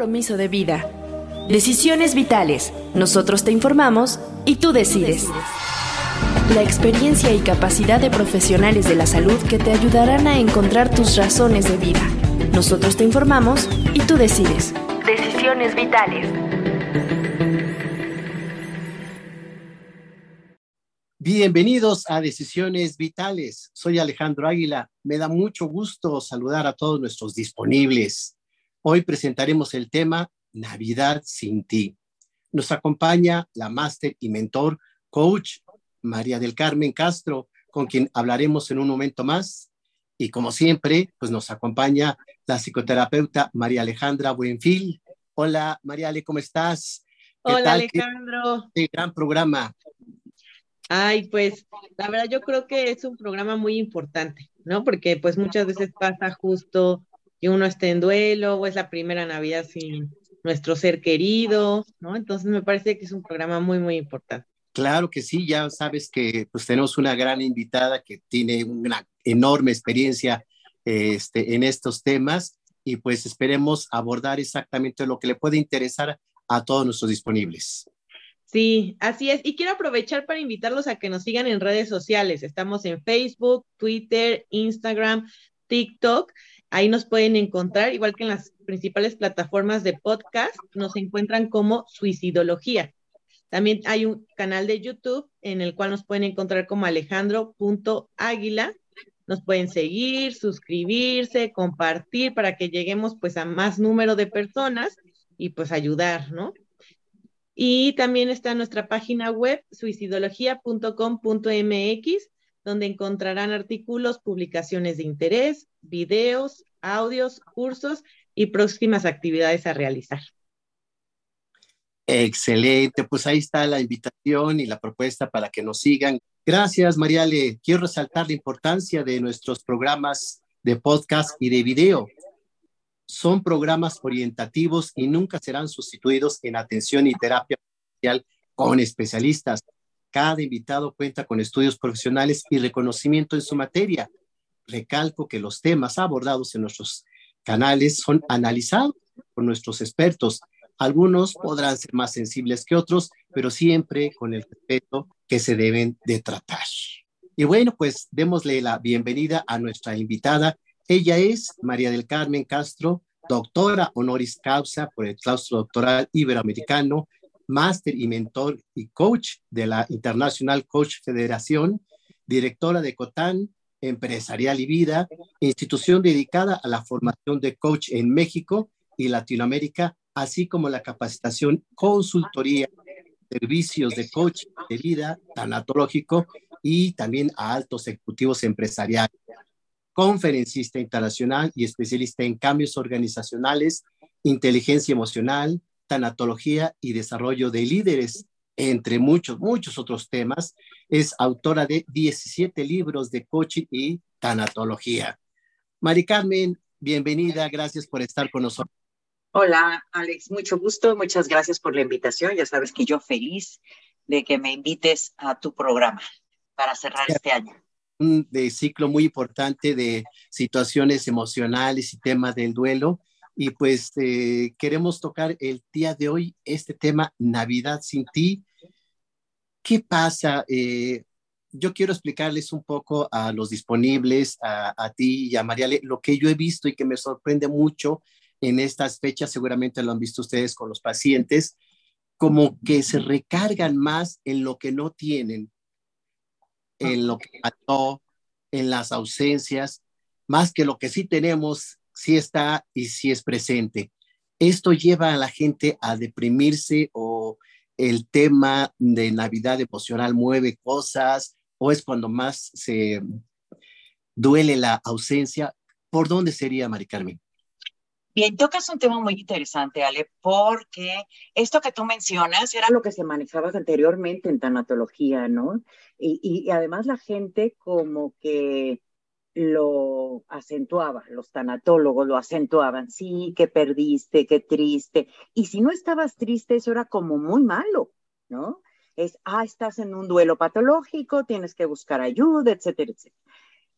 compromiso de vida. Decisiones vitales. Nosotros te informamos y tú decides. La experiencia y capacidad de profesionales de la salud que te ayudarán a encontrar tus razones de vida. Nosotros te informamos y tú decides. Decisiones vitales. Bienvenidos a Decisiones Vitales. Soy Alejandro Águila. Me da mucho gusto saludar a todos nuestros disponibles. Hoy presentaremos el tema Navidad sin ti. Nos acompaña la máster y mentor, coach María del Carmen Castro, con quien hablaremos en un momento más. Y como siempre, pues nos acompaña la psicoterapeuta María Alejandra Buenfil. Hola, María Ale, ¿cómo estás? Hola, Alejandro. Qué gran programa. Ay, pues la verdad yo creo que es un programa muy importante, ¿no? Porque pues muchas veces pasa justo que uno esté en duelo o es la primera Navidad sin nuestro ser querido, ¿no? Entonces me parece que es un programa muy, muy importante. Claro que sí, ya sabes que pues tenemos una gran invitada que tiene una enorme experiencia este, en estos temas y pues esperemos abordar exactamente lo que le puede interesar a todos nuestros disponibles. Sí, así es. Y quiero aprovechar para invitarlos a que nos sigan en redes sociales. Estamos en Facebook, Twitter, Instagram, TikTok. Ahí nos pueden encontrar, igual que en las principales plataformas de podcast, nos encuentran como Suicidología. También hay un canal de YouTube en el cual nos pueden encontrar como alejandro.águila. Nos pueden seguir, suscribirse, compartir para que lleguemos pues a más número de personas y pues ayudar, ¿no? Y también está nuestra página web suicidología.com.mx, donde encontrarán artículos, publicaciones de interés, videos, audios, cursos y próximas actividades a realizar. Excelente, pues ahí está la invitación y la propuesta para que nos sigan. Gracias, Mariale. Quiero resaltar la importancia de nuestros programas de podcast y de video son programas orientativos y nunca serán sustituidos en atención y terapia con especialistas. Cada invitado cuenta con estudios profesionales y reconocimiento en su materia. Recalco que los temas abordados en nuestros canales son analizados por nuestros expertos. Algunos podrán ser más sensibles que otros, pero siempre con el respeto que se deben de tratar. Y bueno, pues démosle la bienvenida a nuestra invitada, ella es María del Carmen Castro, doctora honoris causa por el claustro doctoral iberoamericano, máster y mentor y coach de la International Coach Federación, directora de COTAN, Empresarial y Vida, institución dedicada a la formación de coach en México y Latinoamérica, así como la capacitación, consultoría, servicios de coach de vida, tanatológico y también a altos ejecutivos empresariales. Conferencista internacional y especialista en cambios organizacionales, inteligencia emocional, tanatología y desarrollo de líderes, entre muchos, muchos otros temas. Es autora de 17 libros de coaching y tanatología. Mari Carmen, bienvenida, gracias por estar con nosotros. Hola, Alex, mucho gusto, muchas gracias por la invitación. Ya sabes que yo feliz de que me invites a tu programa para cerrar este año un de ciclo muy importante de situaciones emocionales y temas del duelo. Y pues eh, queremos tocar el día de hoy este tema, Navidad sin ti. ¿Qué pasa? Eh, yo quiero explicarles un poco a los disponibles, a, ti y a Mariale, lo que yo he visto y que me sorprende mucho en estas fechas, seguramente lo han visto ustedes con los pacientes, como que se recargan más en lo que no tienen en lo que pasó, en las ausencias, más que lo que sí tenemos, sí está y sí es presente. Esto lleva a la gente a deprimirse o el tema de Navidad emocional mueve cosas o es cuando más se duele la ausencia. ¿Por dónde sería, Mari Carmen? Bien, tocas un tema muy interesante, Ale, porque esto que tú mencionas era lo que se manejaba anteriormente en tanatología, ¿no? Y, y, además la gente como que lo acentuaba, los tanatólogos lo acentuaban, sí, que perdiste, qué triste. Y si no estabas triste, eso era como muy malo, ¿no? Es, ah, estás en un duelo patológico, tienes que buscar ayuda, etcétera, etcétera.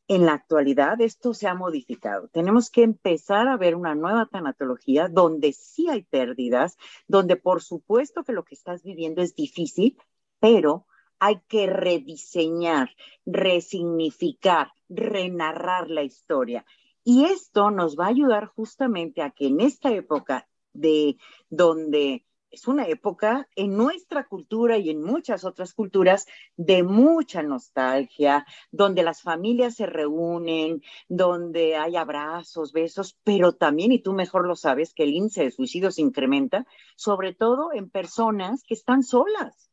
en la actualidad esto se ha modificado. Tenemos que empezar a ver una nueva tanatología donde sí hay pérdidas, donde por supuesto que lo que estás viviendo es difícil, pero hay que rediseñar, resignificar, renarrar la historia. Y esto nos va a ayudar justamente a que en esta época de donde es una época en nuestra cultura y en muchas otras culturas de mucha nostalgia, donde las familias se reúnen, donde hay abrazos, besos, pero también, y tú mejor lo sabes, que el índice de suicidios incrementa, sobre todo en personas que están solas,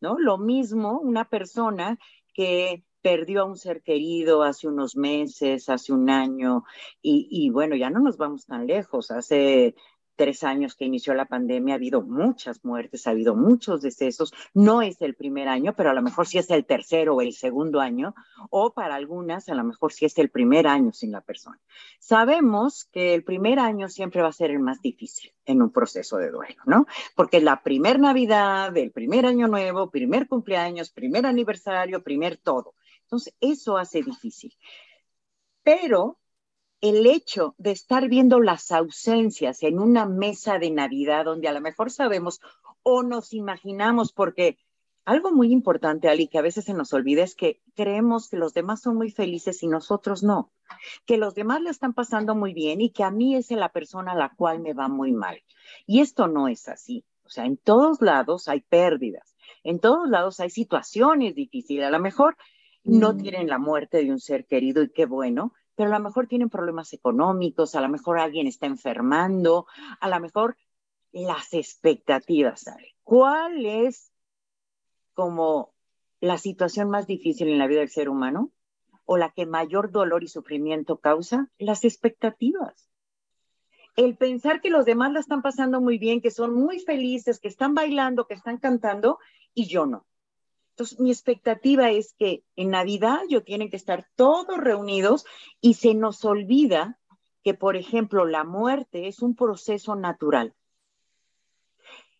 ¿no? Lo mismo una persona que perdió a un ser querido hace unos meses, hace un año, y, y, bueno, ya no nos vamos tan lejos. Hace tres años que inició la pandemia ha habido muchas muertes, ha habido muchos decesos. No es el primer año, pero a lo mejor sí es el tercero o el segundo año, o para algunas a lo mejor sí es el primer año sin la persona. Sabemos que el primer año siempre va a ser el más difícil en un proceso de duelo, ¿no? Porque la primer Navidad, el primer año nuevo, primer cumpleaños, primer aniversario, primer todo. Entonces, eso hace difícil. Pero el hecho de estar viendo las ausencias en una mesa de Navidad donde a lo mejor sabemos o nos imaginamos, porque algo muy importante, Ali, que a veces se nos olvida es que creemos que los demás son muy felices y nosotros no, que los demás le están pasando muy bien y que a mí es la persona a la cual me va muy mal. Y esto no es así. O sea, en todos lados hay pérdidas, en todos lados hay situaciones difíciles. A lo mejor no mm. tienen la muerte de un ser querido y qué bueno, pero a lo mejor tienen problemas económicos, a lo mejor alguien está enfermando, a lo mejor las expectativas, ¿sabe? ¿Cuál es como la situación más difícil en la vida del ser humano? ¿O la que mayor dolor y sufrimiento causa? Las expectativas. El pensar que los demás la están pasando muy bien, que son muy felices, que están bailando, que están cantando, y yo no. Entonces, mi expectativa es que en Navidad yo tienen que estar todos reunidos y se nos olvida que, por ejemplo, la muerte es un proceso natural.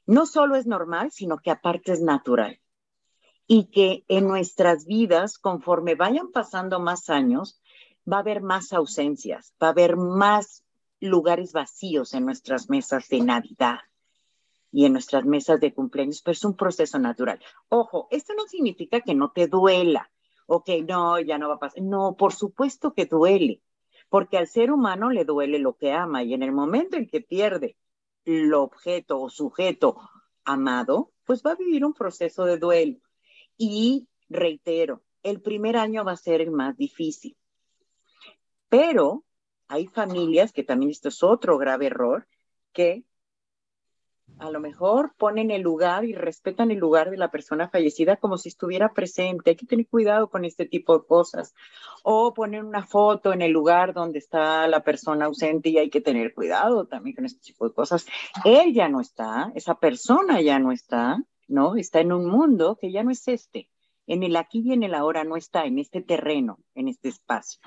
No solo es normal, sino que aparte es natural. Y que en nuestras vidas, conforme vayan pasando más años, va a haber más ausencias, va a haber más lugares vacíos en nuestras mesas de Navidad y en nuestras mesas de cumpleaños, pero es un proceso natural. Ojo, esto no significa que no te duela, o que no, ya no va a pasar. No, por supuesto que duele, porque al ser humano le duele lo que ama y en el momento en que pierde el objeto o sujeto amado, pues va a vivir un proceso de duelo. Y reitero, el primer año va a ser el más difícil. Pero hay familias, que también esto es otro grave error, que a lo mejor ponen el lugar y respetan el lugar de la persona fallecida como si estuviera presente. Hay que tener cuidado con este tipo de cosas. O poner una foto en el lugar donde está la persona ausente y hay que tener cuidado también con este tipo de cosas. Él ya no está, esa persona ya no está, ¿no? Está en un mundo que ya no es este. En el aquí y en el ahora no está, en este terreno, en este espacio.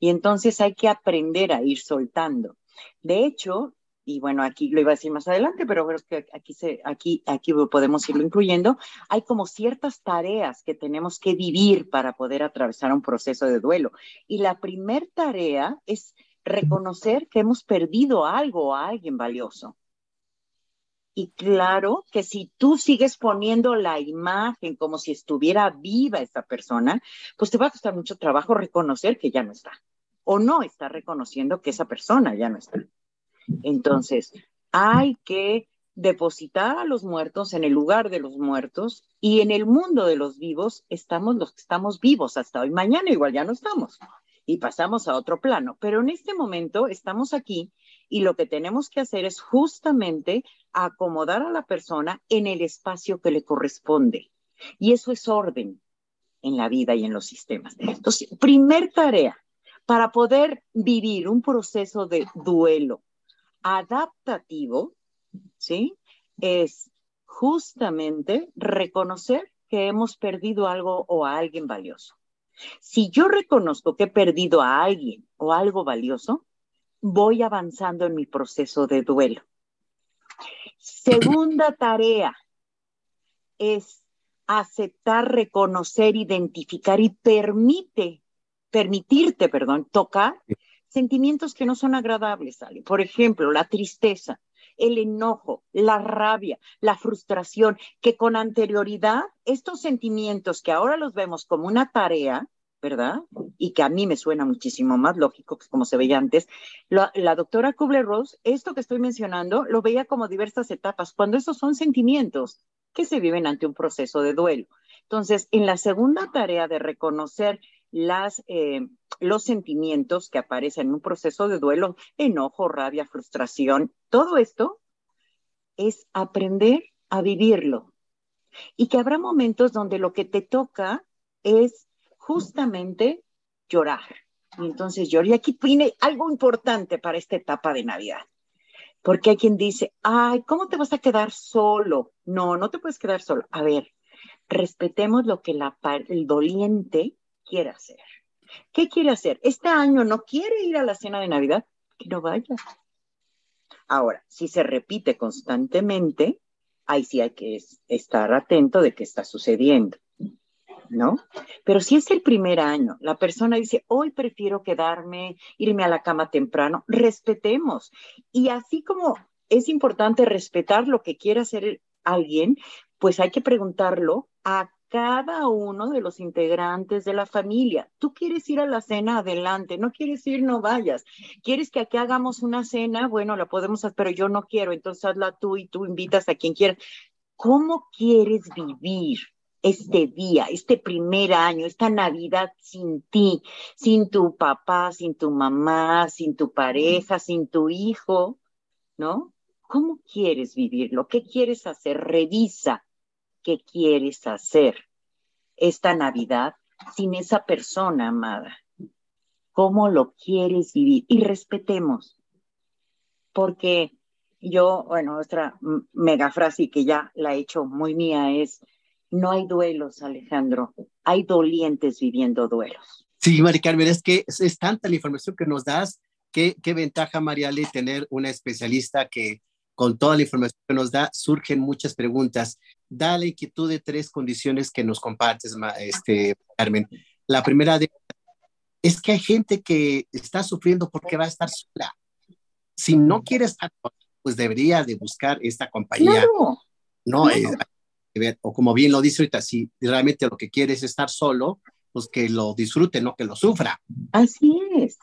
Y entonces hay que aprender a ir soltando. De hecho, y bueno, aquí lo iba a decir más adelante, pero creo que aquí, se, aquí, aquí podemos irlo incluyendo, hay como ciertas tareas que tenemos que vivir para poder atravesar un proceso de duelo. Y la primer tarea es reconocer que hemos perdido algo a alguien valioso. Y claro que si tú sigues poniendo la imagen como si estuviera viva esta persona, pues te va a costar mucho trabajo reconocer que ya no está. O no está reconociendo que esa persona ya no está. Entonces, hay que depositar a los muertos en el lugar de los muertos y en el mundo de los vivos estamos los que estamos vivos hasta hoy. Mañana igual ya no estamos y pasamos a otro plano, pero en este momento estamos aquí y lo que tenemos que hacer es justamente acomodar a la persona en el espacio que le corresponde. Y eso es orden en la vida y en los sistemas. Entonces, primer tarea para poder vivir un proceso de duelo adaptativo, ¿sí? Es justamente reconocer que hemos perdido algo o a alguien valioso. Si yo reconozco que he perdido a alguien o algo valioso, voy avanzando en mi proceso de duelo. Segunda tarea es aceptar, reconocer, identificar y permite permitirte, perdón, tocar sentimientos que no son agradables, Ali. Por ejemplo, la tristeza, el enojo, la rabia, la frustración, que con anterioridad estos sentimientos que ahora los vemos como una tarea, ¿verdad? Y que a mí me suena muchísimo más lógico que como se veía antes. La, doctora Kubler-Ross, esto que estoy mencionando, lo veía como diversas etapas, cuando esos son sentimientos que se viven ante un proceso de duelo. Entonces, en la segunda tarea de reconocer las, eh, los sentimientos que aparecen en un proceso de duelo, enojo, rabia, frustración, todo esto es aprender a vivirlo. Y que habrá momentos donde lo que te toca es justamente llorar. Y entonces lloré. Y aquí viene algo importante para esta etapa de Navidad. Porque hay quien dice, ay, ¿cómo te vas a quedar solo? No, no te puedes quedar solo. A ver, respetemos lo que la, el doliente quiere hacer. ¿Qué quiere hacer? Este año no quiere ir a la cena de Navidad, que no vaya. Ahora, si se repite constantemente, ahí sí hay que estar atento de qué está sucediendo. ¿no? Pero si es el primer año, la persona dice, hoy prefiero quedarme, irme a la cama temprano, respetemos. Y así como es importante respetar lo que quiera hacer alguien, pues hay que preguntarlo a cada uno de los integrantes de la familia. Tú quieres ir a la cena, adelante. No quieres ir, no vayas. ¿Quieres que aquí hagamos una cena? Bueno, la podemos hacer, pero yo no quiero. Entonces hazla tú y tú invitas a quien quieras. ¿Cómo quieres vivir? este día, este primer año, esta Navidad sin ti, sin tu papá, sin tu mamá, sin tu pareja, sin tu hijo, ¿no? ¿Cómo quieres vivirlo? ¿Qué quieres hacer? Revisa qué quieres hacer esta Navidad sin esa persona amada. ¿Cómo lo quieres vivir? Y respetemos, porque yo, bueno, nuestra mega frase que ya la he hecho muy mía es, no hay duelos, Alejandro. Hay dolientes viviendo duelos. Sí, Mari Carmen, es que es, tanta la información que nos das. Qué, qué ventaja, Mariale, tener una especialista que con toda la información que nos da surgen muchas preguntas. Da la inquietud de tres condiciones que nos compartes, este, Carmen. La primera de, es que hay gente que está sufriendo porque va a estar sola. Si no quiere estar, pues debería de buscar esta compañía. No, eh, o como bien lo dice ahorita, si realmente lo que quiere es estar solo, pues que lo disfrute, no que lo sufra. Así es.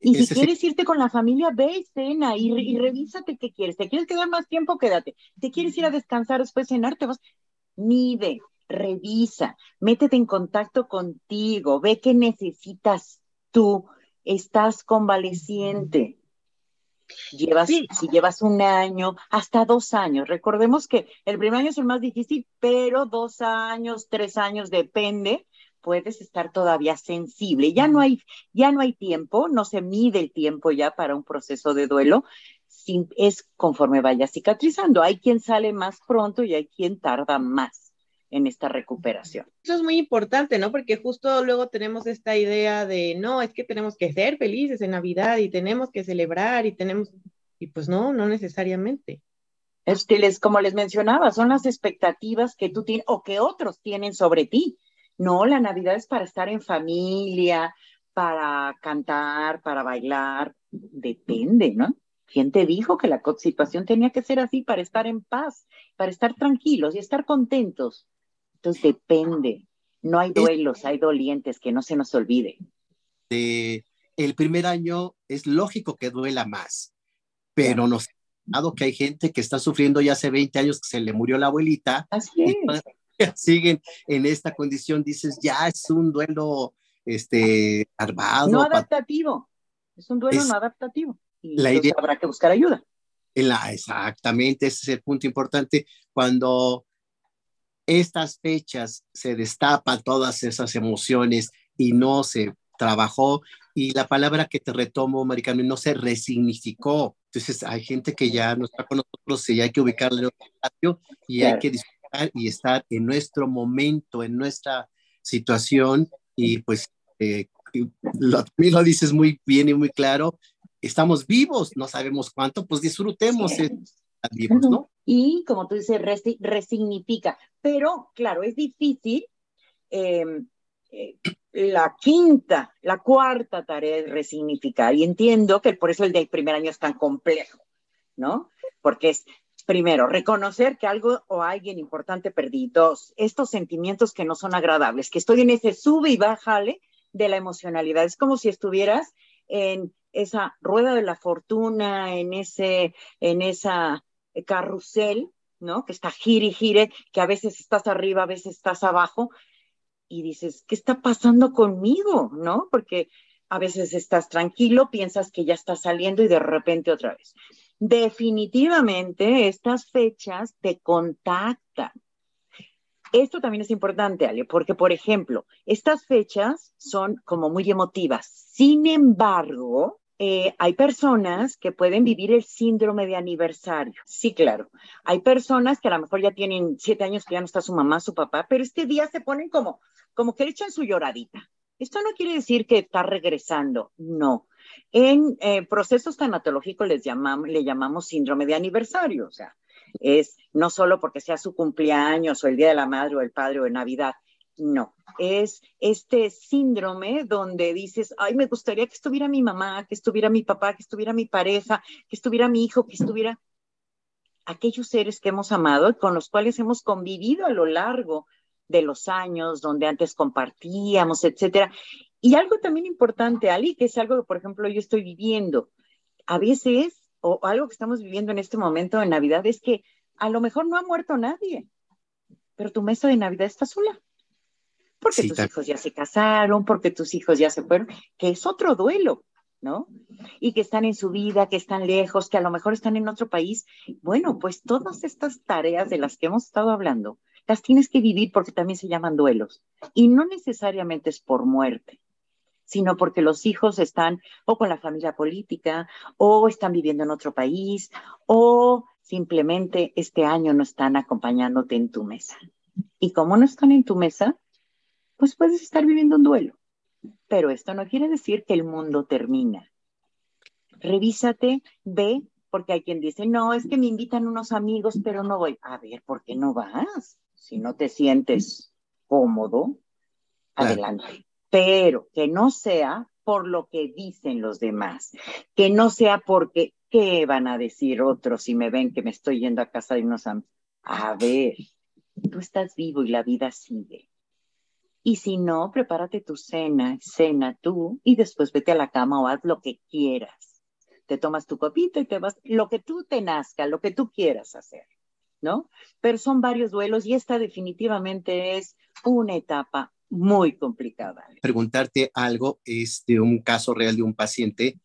Y si quieres irte con la familia, ve cena y, y, revísate qué quieres. ¿Te quieres quedar más tiempo? Quédate. ¿Te quieres ir a descansar después cenar? Te vas. Mide, revisa, métete en contacto contigo, ve qué necesitas tú. Estás convaleciente. Llevas, si llevas un año, hasta dos años. Recordemos que el primer año es el más difícil, pero dos años, tres años, depende, puedes estar todavía sensible. Ya no hay, ya no hay tiempo, no se mide el tiempo ya para un proceso de duelo. es conforme vaya cicatrizando. Hay quien sale más pronto y hay quien tarda más en esta recuperación. Eso es muy importante, ¿no? Porque justo luego tenemos esta idea de, no, es que tenemos que ser felices en Navidad y tenemos que celebrar y tenemos, y pues no, no necesariamente. Es que les, como les mencionaba, son las expectativas que tú tienes o que otros tienen sobre ti. No, la Navidad es para estar en familia, para cantar, para bailar, depende, ¿no? ¿Quién te dijo que la situación tenía que ser así para estar en paz, para estar tranquilos y estar contentos? Entonces depende. No hay duelos, hay dolientes, que no se nos olvide. el primer año es lógico que duela más, pero nos ha dado que hay gente que está sufriendo ya hace 20 años que se le murió la abuelita. Así es. Y siguen en esta condición, dices, ya es un duelo este, armado. No adaptativo. Es un duelo no adaptativo. Y la idea habrá que buscar ayuda. La, exactamente, ese es el punto importante. Cuando estas fechas se destapan todas esas emociones y no se trabajó y la palabra que te retomo, Maricano, no se resignificó. Entonces hay gente que ya no está con nosotros y hay que ubicarle en otro espacio y hay que disfrutar y estar en nuestro momento, en nuestra situación y pues eh, lo, lo dices muy bien y muy claro, estamos vivos, no sabemos cuánto, pues disfrutemos. vivos, ¿no? Y como tú dices, resignifica. Pero, claro, es difícil. Em, eh, la quinta, la cuarta tarea es resignificar. Y entiendo que por eso el del primer año es tan complejo, ¿no? Porque es, primero, reconocer que algo o alguien importante perdí. Dos, estos sentimientos que no son agradables, que estoy en ese sube y bájale de la emocionalidad. Es como si estuvieras en esa rueda de la fortuna, en ese, en esa carrusel, ¿no? Que está gire y gire, que a veces estás arriba, a veces estás abajo, y dices, ¿qué está pasando conmigo? ¿No? Porque a veces estás tranquilo, piensas que ya estás saliendo y de repente otra vez. Definitivamente estas fechas te contactan. Esto también es importante, Ale, porque, por ejemplo, estas fechas son como muy emotivas. Sin embargo, eh, hay personas que pueden vivir el síndrome de aniversario. Sí, claro. Hay personas que a lo mejor ya tienen siete años que ya no está su mamá, su papá, pero este día se ponen como, como que le echan su lloradita. Esto no quiere decir que está regresando, no. En eh, procesos tanatológicos les llamamos, le llamamos síndrome de aniversario, o sea, es no solo porque sea su cumpleaños o el Día de la Madre o el Padre o de Navidad, no, es este síndrome donde dices, ay, me gustaría que estuviera mi mamá, que estuviera mi papá, que estuviera mi pareja, que estuviera mi hijo, que estuviera aquellos seres que hemos amado y con los cuales hemos convivido a lo largo de los años, donde antes compartíamos, etcétera. Y algo también importante, Ali, que es algo que, por ejemplo, yo estoy viviendo. A veces, o algo que estamos viviendo en este momento de Navidad, es que a lo mejor no ha muerto nadie, pero tu mesa de Navidad está sola porque tus hijos ya se casaron, porque tus hijos ya se fueron, que es otro duelo, ¿no? Y que están en su vida, que están lejos, que a lo mejor están en otro país. Bueno, pues todas estas tareas de las que hemos estado hablando, las tienes que vivir porque también se llaman duelos. Y no necesariamente es por muerte, sino porque los hijos están o con la familia política, o están viviendo en otro país, o simplemente este año no están acompañándote en tu mesa. Y como no están en tu mesa, pues puedes estar viviendo un duelo. Pero esto no quiere decir que el mundo termina. Revísate, ve, porque hay quien dice, no, es que me invitan unos amigos, pero no voy. A ver, ¿por qué no vas? Si no te sientes cómodo, adelante. Pero que no sea por lo que dicen los demás, que no sea porque, ¿qué van a decir otros si me ven que me estoy yendo a casa de unos amigos? A ver, tú estás vivo y la vida sigue. Y si no, prepárate tu cena, cena tú y después vete a la cama o haz lo que quieras. Te tomas tu copita y te vas, lo que tú te nazca, lo que tú quieras hacer, Pero son varios duelos y esta definitivamente es una etapa muy complicada. Preguntarte algo es de un caso real de un paciente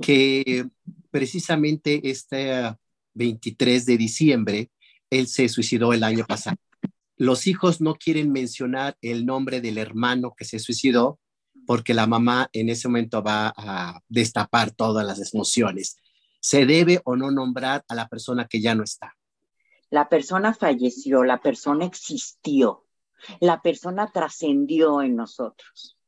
que precisamente este 23 de diciembre, él se suicidó el año pasado los hijos no quieren mencionar el nombre del hermano que se suicidó porque la mamá en ese momento va a destapar todas las emociones. ¿Se debe o no nombrar a la persona que ya no está? La persona falleció, la persona existió, la persona trascendió en nosotros.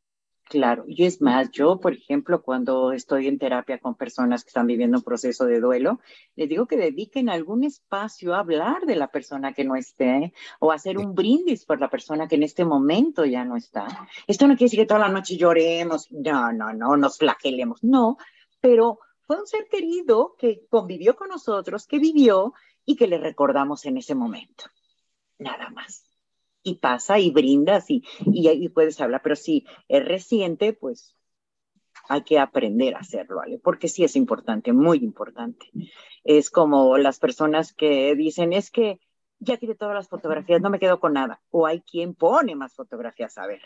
Claro, y es más, yo, por ejemplo, cuando estoy en terapia con personas que están viviendo un proceso de duelo, les digo que dediquen algún espacio a hablar de la persona que no esté o hacer un brindis por la persona que en este momento ya no está. Esto no quiere decir que toda la noche lloremos, no, no, no, nos flagelemos, no, pero fue un ser querido que convivió con nosotros, que vivió y que le recordamos en ese momento. Nada más y pasa y brindas y, y, puedes hablar, pero si es reciente, pues hay que aprender a hacerlo, ¿vale? Porque sí es importante, muy importante. Es como las personas que dicen, es que ya tiré todas las fotografías, no me quedo con nada. O hay quien pone más fotografías a ver.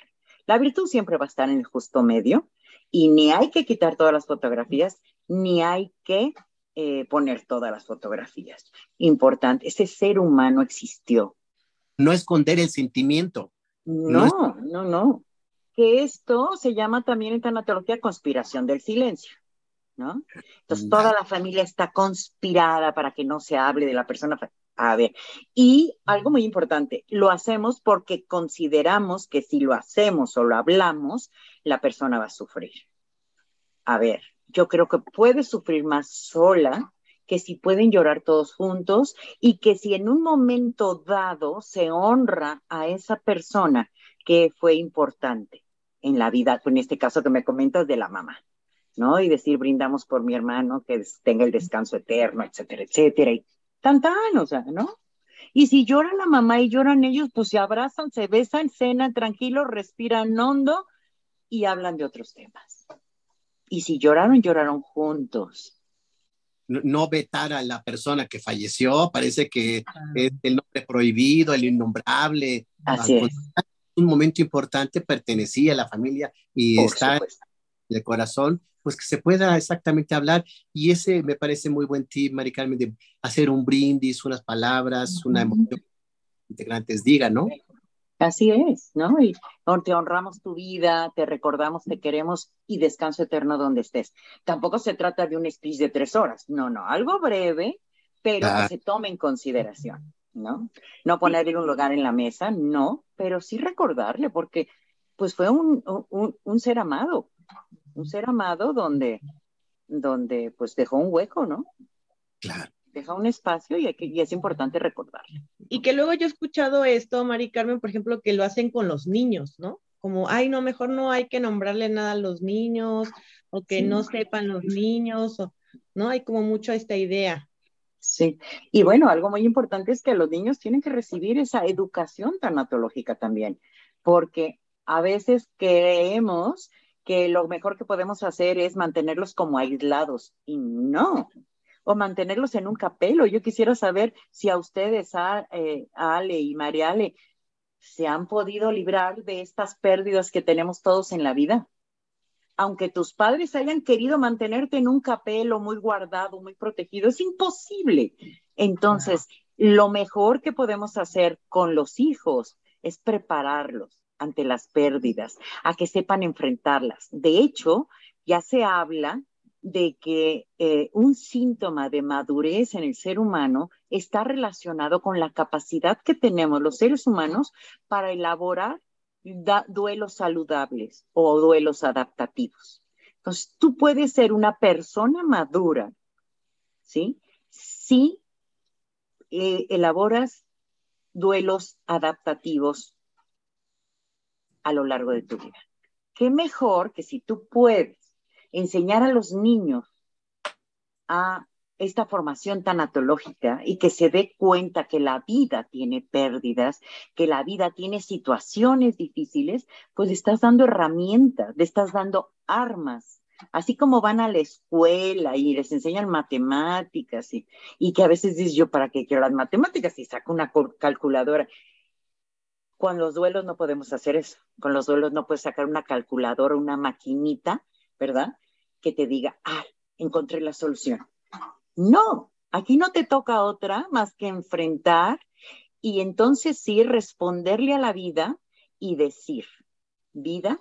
La virtud siempre va a estar en el justo medio y ni hay que quitar todas las fotografías, ni hay que eh, poner todas las fotografías. Importante, ese ser humano existió, no esconder el sentimiento. No, no, no, Que esto se llama también en tanatología conspiración del silencio, ¿no? Entonces toda la familia está conspirada para que no se hable de la persona. A ver, y algo muy importante, lo hacemos porque consideramos que si lo hacemos o lo hablamos, la persona va a sufrir. A ver, yo creo que puede sufrir más sola que si pueden llorar todos juntos y que si en un momento dado se honra a esa persona que fue importante. en la vida, en este caso que me comentas de la mamá, ¿no? Y decir, brindamos por mi hermano, que tenga el descanso eterno, etcétera, etcétera, y tan, tan, o sea, ¿no? Y si llora la mamá y lloran ellos, pues se abrazan, se besan, cenan tranquilos, respiran hondo y hablan de otros temas. Y si lloraron, lloraron juntos. No, vetar a la persona que falleció, parece que es el nombre prohibido, el innombrable. Así es. Un momento importante pertenecía a la familia y está en el corazón, pues que se pueda exactamente hablar. Y ese me parece muy buen tip, Mari Carmen, de hacer un brindis, unas palabras, una emoción integrantes digan, ¿no? Así es, ¿no? Y te honramos tu vida, te recordamos, te queremos y descanso eterno donde estés. Tampoco se trata de un speech de tres horas, no, no, algo breve, pero que se tome en consideración, ¿no? No ponerle un lugar en la mesa, no, pero sí recordarle, porque pues fue un, un, un ser amado, un ser amado donde, donde pues dejó un hueco, ¿no? Claro. Deja un espacio y, y es importante recordarle. Y que luego yo he escuchado esto, Mari Carmen, por ejemplo, que lo hacen con los niños, ¿no? Como, ay, no, mejor no hay que nombrarle nada a los niños, o que no sepan los niños, o, ¿no? Hay como mucho esta idea. Sí, y bueno, algo muy importante es que los niños tienen que recibir esa educación tanatológica también, porque a veces creemos que lo mejor que podemos hacer es mantenerlos como aislados y no, o mantenerlos en un capelo. Yo quisiera saber si a ustedes, a, eh, Ale y Mariale, se han podido librar de estas pérdidas que tenemos todos en la vida. Aunque tus padres hayan querido mantenerte en un capelo muy guardado, muy protegido, es imposible. Entonces, lo mejor que podemos hacer con los hijos es prepararlos ante las pérdidas, a que sepan enfrentarlas. De hecho, ya se habla de que eh, un síntoma de madurez en el ser humano está relacionado con la capacidad que tenemos los seres humanos para elaborar duelos saludables o duelos adaptativos. Entonces, tú puedes ser una persona madura, ¿sí? Si eh, elaboras duelos adaptativos a lo largo de tu vida. ¿Qué mejor que si tú puedes enseñar a los niños a esta formación tanatológica y que se dé cuenta que la vida tiene pérdidas, que la vida tiene situaciones difíciles, pues le estás dando herramientas, le estás dando armas. Así como van a la escuela y les enseñan matemáticas y, y que a veces dices ¿para qué quiero las matemáticas? Y saco una calculadora. Con los duelos no podemos hacer eso. Con los duelos no puedes sacar una calculadora, una maquinita, ¿verdad? Que te diga, ah, encontré la solución. No, aquí no te toca otra más que enfrentar y entonces sí responderle a la vida y decir, vida,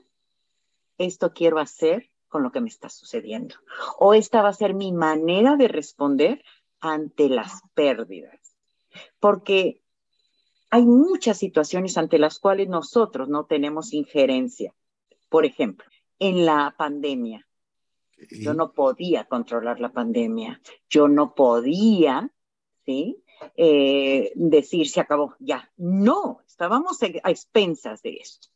esto quiero hacer con lo que me está sucediendo. O esta va a ser mi manera de responder ante las pérdidas. Porque hay muchas situaciones ante las cuales nosotros no tenemos injerencia. Por ejemplo, en la pandemia, yo no podía controlar la pandemia, yo no podía, ¿sí? Eh, decir se acabó, ya. No, estábamos a expensas de esto.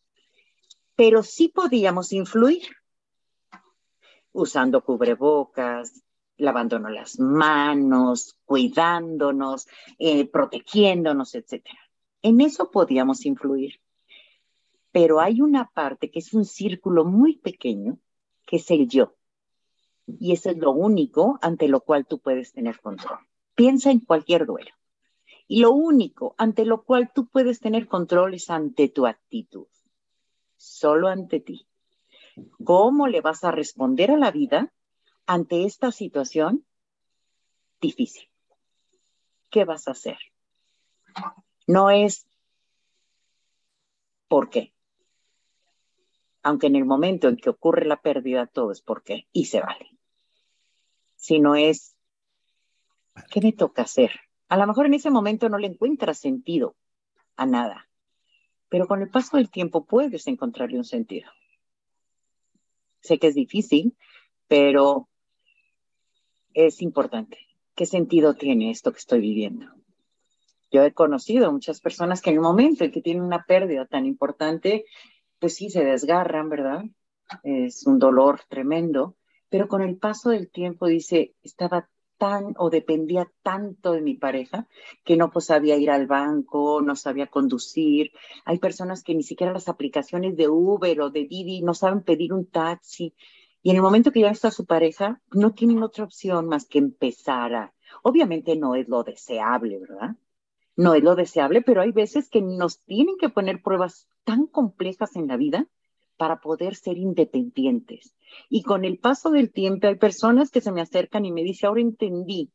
Pero sí podíamos influir usando cubrebocas, lavándonos las manos, cuidándonos, eh, protegiéndonos, etcétera. En eso podíamos influir. Pero hay una parte que es un círculo muy pequeño, que es el yo. Y eso es lo único ante lo cual tú puedes tener control. Piensa en cualquier duelo. Y lo único ante lo cual tú puedes tener control es ante tu actitud. Solo ante ti. ¿Cómo le vas a responder a la vida ante esta situación difícil? ¿Qué vas a hacer? No es por qué. Aunque en el momento en que ocurre la pérdida todo es por qué y se vale. Sino es, ¿qué me toca hacer? A lo mejor en ese momento no le encuentras sentido a nada, pero con el paso del tiempo puedes encontrarle un sentido. Sé que es difícil, pero es importante. ¿Qué sentido tiene esto que estoy viviendo? Yo he conocido muchas personas que en el momento en que tienen una pérdida tan importante, pues sí, se desgarran, ¿verdad? Es un dolor tremendo, pero con el paso del tiempo dice, estaba tan o dependía tanto de mi pareja que no pues, sabía ir al banco, no sabía conducir. Hay personas que ni siquiera las aplicaciones de Uber o de Didi no saben pedir un taxi. Y en el momento que ya está su pareja, no tienen otra opción más que empezar a... Obviamente no es lo deseable, ¿verdad? No es lo deseable, pero hay veces que nos tienen que poner pruebas tan complejas en la vida para poder ser independientes. Y con el paso del tiempo hay personas que se me acercan y me dicen, ahora entendí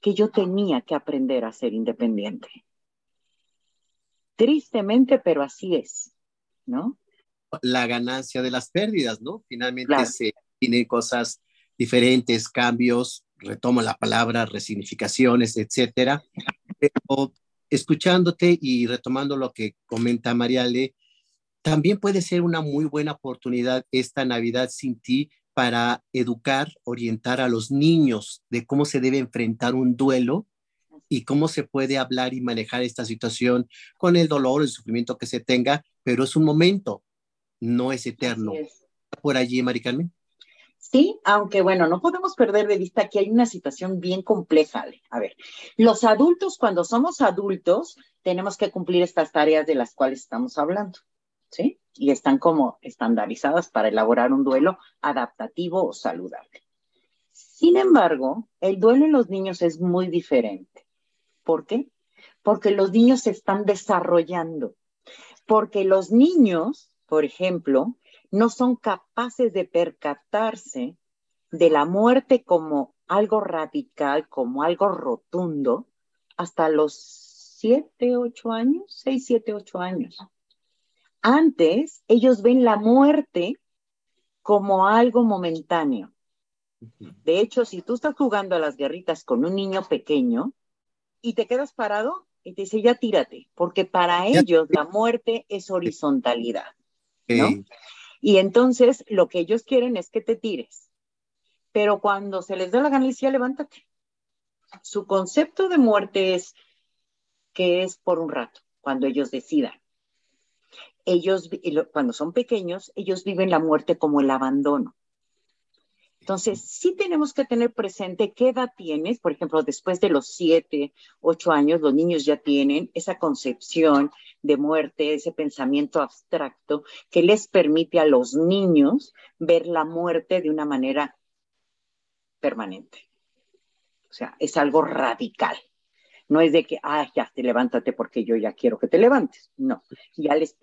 que yo tenía que aprender a ser independiente. Tristemente, pero así es, ¿no? La ganancia de las pérdidas, ¿no? Finalmente se tienen cosas diferentes, cambios, retomo la palabra, resignificaciones, etcétera. Pero escuchándote y retomando lo que comenta Mariale, también puede ser una muy buena oportunidad esta Navidad sin ti para educar, orientar a los niños de cómo se debe enfrentar un duelo y cómo se puede hablar y manejar esta situación con el dolor, el sufrimiento que se tenga, pero es un momento, no es eterno. Por allí, Mari Carmen. Sí, aunque bueno, no podemos perder de vista que hay una situación bien compleja. A ver, los adultos, cuando somos adultos, tenemos que cumplir estas tareas de las cuales estamos hablando. ¿Sí? Y están como estandarizadas para elaborar un duelo adaptativo o saludable. Sin embargo, el duelo en los niños es muy diferente. ¿Por qué? Porque los niños se están desarrollando. Porque los niños, por ejemplo, no son capaces de percatarse de la muerte como algo radical, como algo rotundo, hasta los siete, ocho años, seis, siete, ocho años. Antes, ellos ven la muerte como algo momentáneo. De hecho, si tú estás jugando a las guerritas con un niño pequeño y te quedas parado y te dice, ya tírate, porque para ellos la muerte es horizontalidad, ¿no? Y entonces lo que ellos quieren es que te tires. Pero cuando se les da la gana, levántate. Su concepto de muerte es que es por un rato, cuando ellos decidan ellos, cuando son pequeños, ellos viven la muerte como el abandono. Entonces, sí tenemos que tener presente qué edad tienes, por ejemplo, después de los siete, ocho años, los niños ya tienen esa concepción de muerte, ese pensamiento abstracto que les permite a los niños ver la muerte de una manera permanente. O sea, es algo radical. No es de que, ah, ya, te levántate porque yo ya quiero que te levantes. No, ya les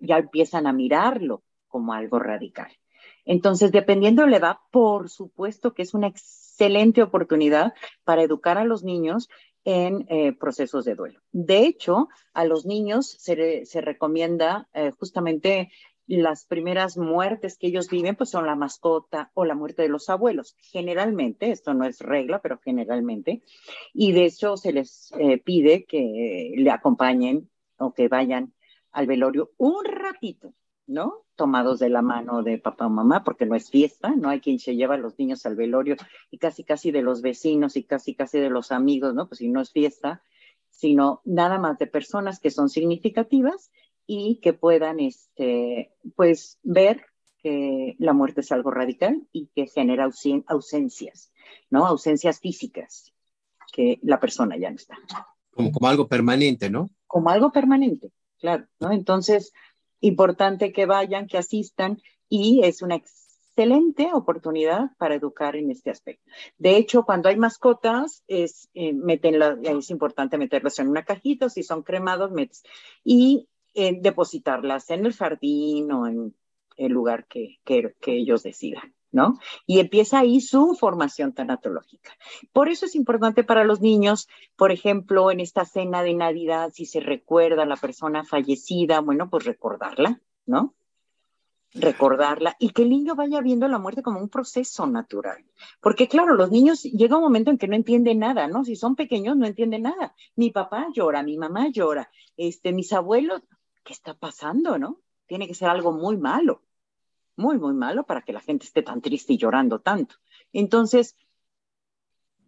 ya empiezan a mirarlo como algo radical. Entonces, dependiendo de la edad, por supuesto que es una excelente oportunidad para educar a los niños en eh, procesos de duelo. De hecho, a los niños se, se recomienda eh, justamente las primeras muertes que ellos viven pues son la mascota o la muerte de los abuelos. Generalmente, esto no es regla, pero generalmente, y de hecho se les eh, pide que le acompañen o que vayan al velorio un ratito, ¿no? Tomados de la mano de papá o mamá, porque no es fiesta, no hay quien se lleva a los niños al velorio y casi casi de los vecinos y casi casi de los amigos, ¿no? Pues si no es fiesta, sino nada más de personas que son significativas y que puedan, este, pues, ver que la muerte es algo radical y que genera ausencias, ¿no? Ausencias físicas, que la persona ya no está. Como, como algo permanente, ¿no? Como algo permanente, claro, ¿no? Entonces, importante que vayan, que asistan y es una excelente oportunidad para educar en este aspecto. De hecho, cuando hay mascotas, es, eh, es importante meterlas en una cajita, si son cremados, metes. Y depositarlas en el jardín o en el lugar que, que, ellos decidan. ¿no? Y empieza ahí su formación tanatológica. Por eso es importante para los niños, por ejemplo, en esta cena de Navidad, si se recuerda a la persona fallecida, bueno, pues recordarla, ¿no? Recordarla y que el niño vaya viendo la muerte como un proceso natural. Porque claro, los niños llega un momento en que no entienden nada, ¿no? Si son pequeños no entienden nada. Mi papá llora, mi mamá llora, este, mis abuelos, ¿qué está pasando, no? Tiene que ser algo muy malo, muy, muy malo para que la gente esté tan triste y llorando tanto. Entonces,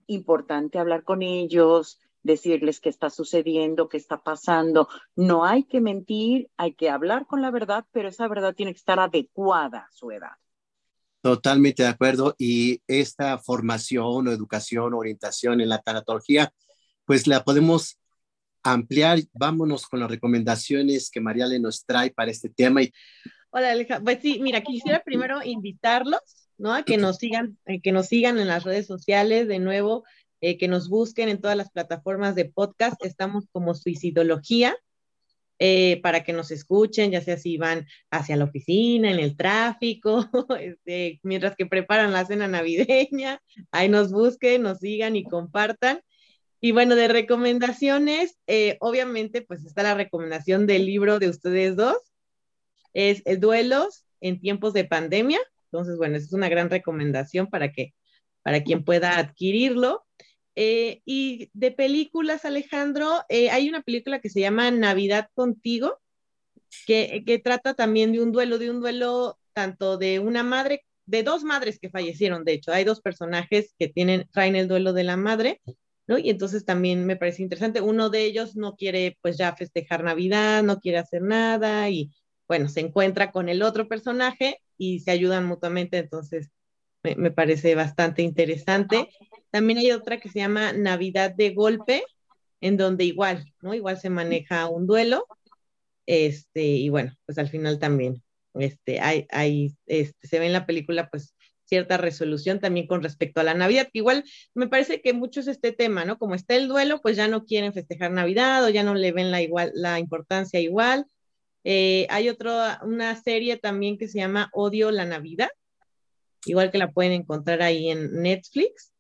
importante hablar con ellos, decirles qué está sucediendo, qué está pasando. No hay que mentir, hay que hablar con la verdad, pero esa verdad tiene que estar adecuada a su edad. Totalmente de acuerdo. Y esta formación o educación, orientación en la tanatología, pues la podemos ampliar. Vámonos con las recomendaciones que Mariale nos trae para este tema. Hola, Aleja. Pues sí, mira, quisiera primero invitarlos, ¿no? A que nos sigan, eh, que nos sigan en las redes sociales de nuevo, eh, que nos busquen en todas las plataformas de podcast. Estamos como Suicidología. Eh, para que nos escuchen, ya sea si van hacia la oficina, en el tráfico, este, mientras que preparan la cena navideña, ahí nos busquen, nos sigan y compartan. Y bueno, de recomendaciones, obviamente, pues está la recomendación del libro de ustedes dos, es el duelos en tiempos de pandemia. Entonces, bueno, es una gran recomendación para que, para quien pueda adquirirlo. Eh, y de películas, Alejandro, eh, hay una película que se llama Navidad contigo, que, que, trata también de un duelo, de un duelo tanto de una madre, de dos madres que fallecieron, de hecho, hay dos personajes que tienen, traen el duelo de la madre, Y entonces también me parece interesante, uno de ellos no quiere pues ya festejar Navidad, no quiere hacer nada y bueno, se encuentra con el otro personaje y se ayudan mutuamente, entonces me, parece bastante interesante. También hay otra que se llama Navidad de Golpe, en donde igual, ¿no? Igual se maneja un duelo, este, y bueno, pues al final también, este, hay, hay, este, se ve en la película, pues, cierta resolución también con respecto a la Navidad, igual me parece que mucho es este tema, ¿no? Como está el duelo, pues ya no quieren festejar Navidad o ya no le ven la igual, la importancia igual, eh, hay otra, una serie también que se llama Odio la Navidad, igual que la pueden encontrar ahí en Netflix,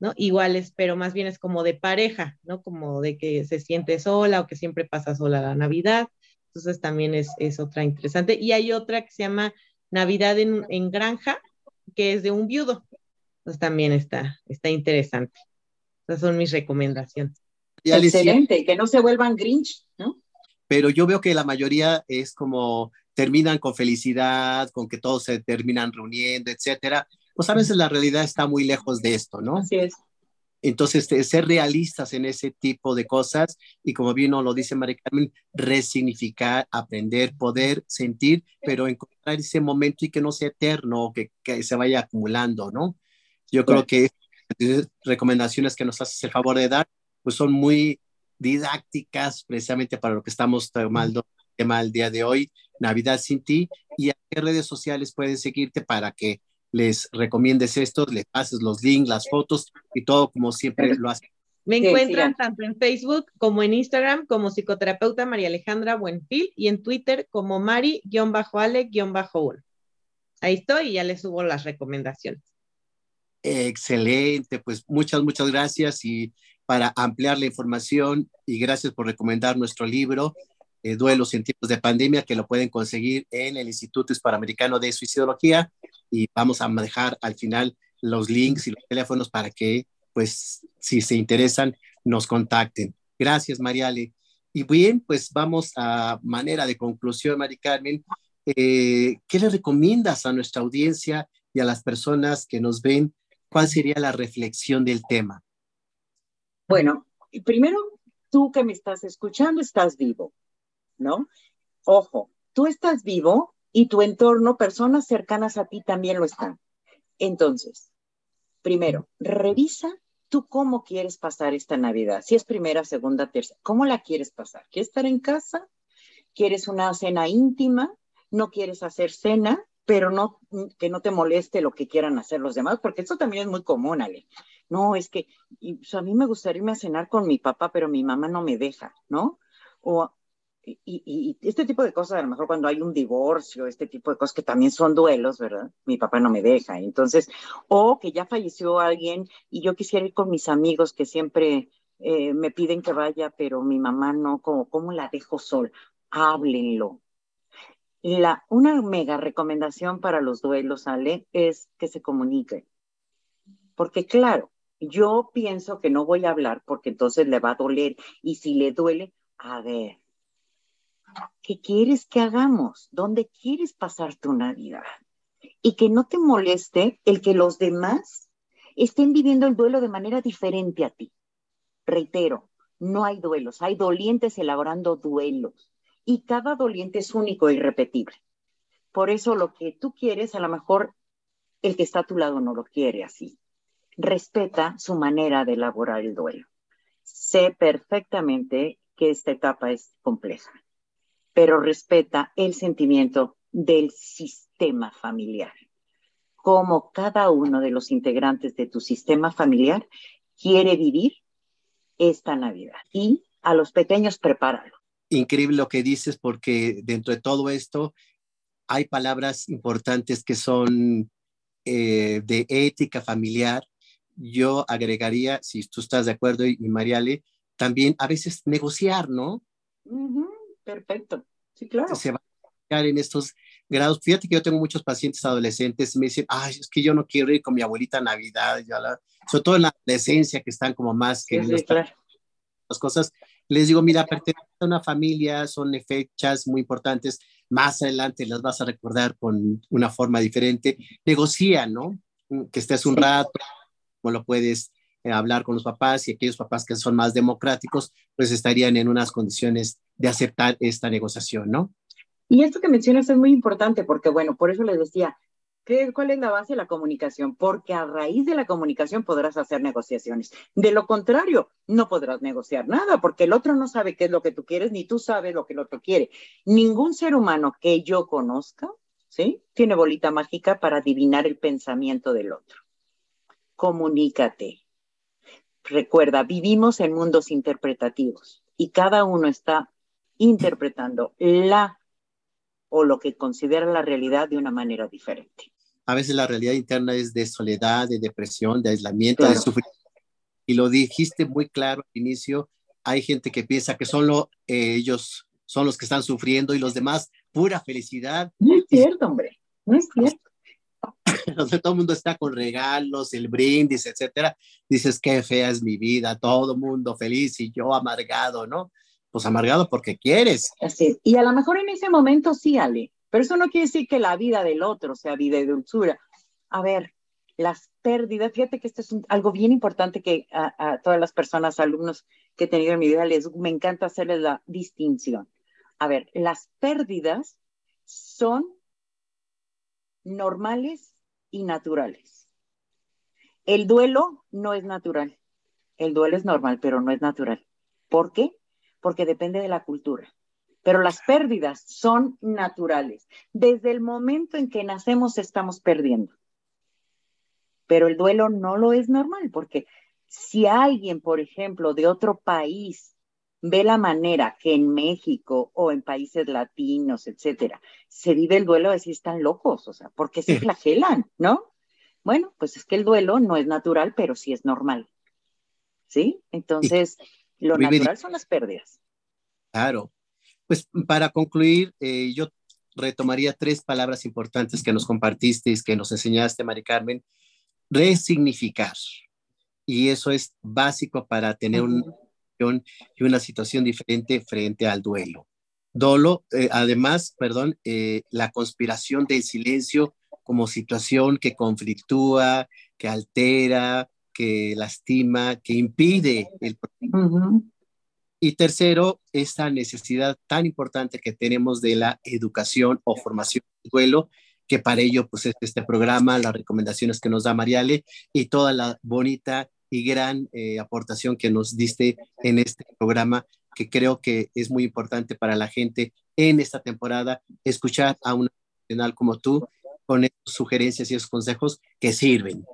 ¿no? Igual es, pero más bien es como de pareja, ¿no? Como de que se siente sola o que siempre pasa sola la Navidad. Entonces también es, es otra interesante. Y hay otra que se llama Navidad en, en Granja, que es de un viudo. Entonces también está, está interesante. Esas son mis recomendaciones. Excelente, que no se vuelvan Grinch, ¿no? pero yo veo que la mayoría es como terminan con felicidad, con que todos se terminan reuniendo, etcétera. Pues a veces la realidad está muy lejos de esto, ¿no? Así es. Entonces, ser realistas en ese tipo de cosas y como bien lo dice María Carmen, resignificar, aprender, poder sentir, pero encontrar ese momento y que no sea eterno, que, que se vaya acumulando, ¿no? Yo creo que recomendaciones que nos haces el favor de dar, pues son muy didácticas precisamente para lo que estamos tomando el tema el día de hoy, Navidad sin ti, y a qué redes sociales pueden seguirte para que les recomiendes esto, les pases los links, las fotos y todo como siempre lo haces. Me encuentran tanto en Facebook como en Instagram como psicoterapeuta María Alejandra Buenfil y en Twitter como Mari-Ale-1. Ahí estoy y ya les subo las recomendaciones. Excelente, pues muchas, muchas gracias y para ampliar la información y gracias por recomendar nuestro libro, eh, Duelos en tiempos de pandemia, que lo pueden conseguir en el Instituto Hispanoamericano de Suicidología y vamos a dejar al final los links y los teléfonos para que, pues, si se interesan, nos contacten. Gracias, Mariale. Y bien, pues vamos a manera de conclusión, Mari Carmen. Eh, ¿Qué le recomiendas a nuestra audiencia y a las personas que nos ven? ¿Cuál sería la reflexión del tema? Bueno, primero, tú que me estás escuchando, estás vivo, ¿no? Ojo, tú estás vivo y tu entorno, personas cercanas a ti también lo están. Entonces, primero, revisa tú cómo quieres pasar esta Navidad. Si es primera, segunda, tercera, ¿cómo la quieres pasar? ¿Quieres estar en casa? ¿Quieres una cena íntima? ¿No quieres hacer cena? pero no que no te moleste lo que quieran hacer los demás, porque eso también es muy común, Ale. No, es que a mí me gustaría irme a cenar con mi papá, pero mi mamá no me deja, ¿no? O, y, y, este tipo de cosas, a lo mejor cuando hay un divorcio, este tipo de cosas que también son duelos, ¿verdad? Mi papá no me deja. Entonces, o que ya falleció alguien y yo quisiera ir con mis amigos que siempre eh, me piden que vaya, pero mi mamá no, como, ¿cómo la dejo sola? Háblenlo, la, una mega recomendación para los duelos, Ale, es que se comuniquen. Porque claro, yo pienso que no voy a hablar porque entonces le va a doler. Y si le duele, a ver, ¿qué quieres que hagamos? ¿Dónde quieres pasar tu Navidad? Y que no te moleste el que los demás estén viviendo el duelo de manera diferente a ti. Reitero, no hay duelos, hay dolientes elaborando duelos y cada doliente es único e irrepetible. Por eso lo que tú quieres, a lo mejor el que está a tu lado no lo quiere así. Respeta su manera de elaborar el duelo. Sé perfectamente que esta etapa es compleja, pero respeta el sentimiento del sistema familiar. Como cada uno de los integrantes de tu sistema familiar quiere vivir esta Navidad. Y a los pequeños prepáralo. Increíble lo que dices porque dentro de todo esto hay palabras importantes que son eh, de ética familiar. Yo agregaría, si tú estás de acuerdo y, Mariale, también a veces negociar, ¿no? Perfecto. Sí, claro. Se va a en estos grados. Fíjate que yo tengo muchos pacientes adolescentes y me dicen, ay, es que yo no quiero ir con mi abuelita a Navidad, ya la... sobre todo en la adolescencia que están como más que las cosas. Les digo, mira, pertenece a una familia, son fechas muy importantes, más adelante las vas a recordar con una forma diferente. Negocia, ¿no? Que estés un rato, como lo puedes eh, hablar con los papás y aquellos papás que son más democráticos, pues estarían en unas condiciones de aceptar esta negociación, ¿no? Y esto que mencionas es muy importante porque, bueno, por eso les decía, ¿qué, ¿cuál es la base de la comunicación? Porque a raíz de la comunicación podrás hacer negociaciones. De lo contrario, no podrás negociar nada porque el otro no sabe qué es lo que tú quieres ni tú sabes lo que el otro quiere. Ningún ser humano que yo conozca, ¿sí? Tiene bolita mágica para adivinar el pensamiento del otro. Comunícate. Recuerda, vivimos en mundos interpretativos y cada uno está interpretando la o lo que considera la realidad de una manera diferente. A veces la realidad interna es de soledad, de depresión, de aislamiento, de sufrimiento. Y lo dijiste muy claro al inicio, hay gente que piensa que solo eh, ellos son los que están sufriendo y los demás pura felicidad. No es cierto, hombre, no es cierto. Todo el mundo está con regalos, el brindis, etcétera. Dices, qué fea es mi vida, todo el mundo feliz y yo amargado, ¿no? Pues amargado porque quieres. Así Y a lo mejor en ese momento sí, Ale, pero eso no quiere decir que la vida del otro sea vida de dulzura. A ver, las pérdidas, fíjate que esto es algo bien importante que a, todas las personas, alumnos que he tenido en mi vida, les me encanta hacerles la distinción. A ver, las pérdidas son normales y naturales. El duelo no es natural. El duelo es normal, pero no es natural. ¿Por qué? Porque depende de la cultura. Pero las pérdidas son naturales. Desde el momento en que nacemos estamos perdiendo. Pero el duelo no lo es normal, porque si alguien, por ejemplo, de otro país ve la manera que en México o en países latinos, etcétera, se vive el duelo, así están locos, o sea, porque se flagelan, ¿no? Bueno, pues es que el duelo no es natural, pero sí es normal. ¿Sí? Entonces, lo natural son las pérdidas. Claro. Pues para concluir, eh, yo retomaría tres palabras importantes que nos compartiste, que nos enseñaste, Mari Carmen. Resignificar. Y eso es básico para tener una, y una situación diferente frente al duelo. Dolo, eh, además, perdón, eh, la conspiración del silencio como situación que conflictúa, que altera, que lastima, que impide el Y tercero, esta necesidad tan importante que tenemos de la educación o formación del duelo, que para ello, pues, es este programa, las recomendaciones que nos da Mariale y toda la bonita y gran eh, aportación que nos diste en este programa, que creo que es muy importante para la gente en esta temporada, escuchar a un profesional como tú con sugerencias y esos consejos que sirven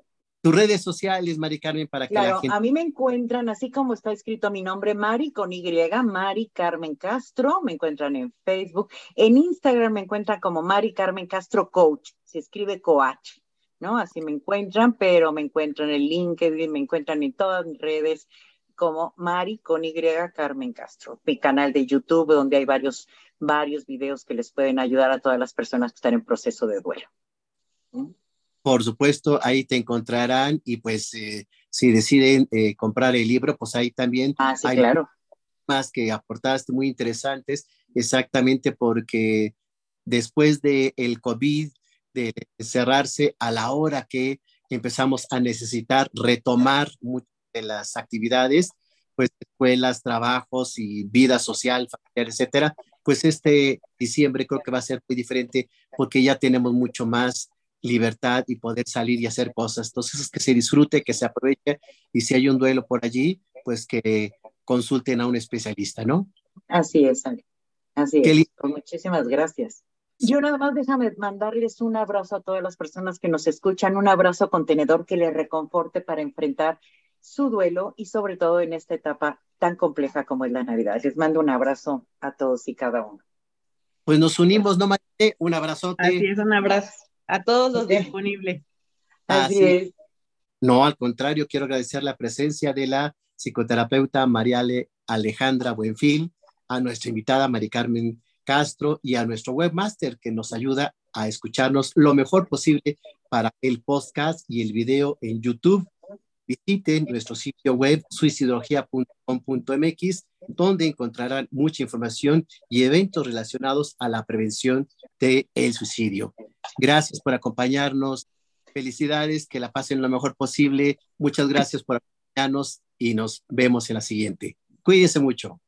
tus redes sociales, Mari Carmen, para que la gente... a mí me encuentran así como está escrito mi nombre, Mari, con Y, Mari Carmen Castro, me encuentran en Facebook, en Instagram me encuentran como Mari Carmen Castro Coach, se escribe coach, ¿no? Así me encuentran, pero me encuentran en LinkedIn, me encuentran en todas mis redes como Mari con Y Carmen Castro, mi canal de YouTube donde hay varios, varios videos que les pueden ayudar a todas las personas que están en proceso de duelo. ¿Mm? Por supuesto, ahí te encontrarán y pues eh, si deciden eh, comprar el libro, pues ahí también ah, hay claro. más que aportaste muy interesantes, exactamente porque después del el COVID, de cerrarse a la hora que empezamos a necesitar retomar muchas de las actividades, pues escuelas, trabajos y vida social, familiar, etcétera, pues este diciembre creo que va a ser muy diferente porque ya tenemos mucho más libertad y poder salir y hacer cosas. Entonces, es que se disfrute, que se aproveche y si hay un duelo por allí, pues que consulten a un especialista, ¿no? Así es, Así es. Pues muchísimas gracias. Yo nada más déjame mandarles un abrazo a todas las personas que nos escuchan, un abrazo contenedor que les reconforte para enfrentar su duelo y sobre todo en esta etapa tan compleja como es la Navidad. Les mando un abrazo a todos y cada uno. Pues nos unimos, ¿no, Maite? Un abrazote. Así es, un abrazo a todos los disponibles. Así, es. No, al contrario, quiero agradecer la presencia de la psicoterapeuta Mariale Alejandra Buenfil, a nuestra invitada Mari Carmen Castro y a nuestro webmaster que nos ayuda a escucharnos lo mejor posible para el podcast y el video en YouTube. Visiten nuestro sitio web suicidología.com.mx, donde encontrarán mucha información y eventos relacionados a la prevención del el suicidio. Gracias por acompañarnos. Felicidades, que la pasen lo mejor posible. Muchas gracias por acompañarnos y nos vemos en la siguiente. Cuídense mucho.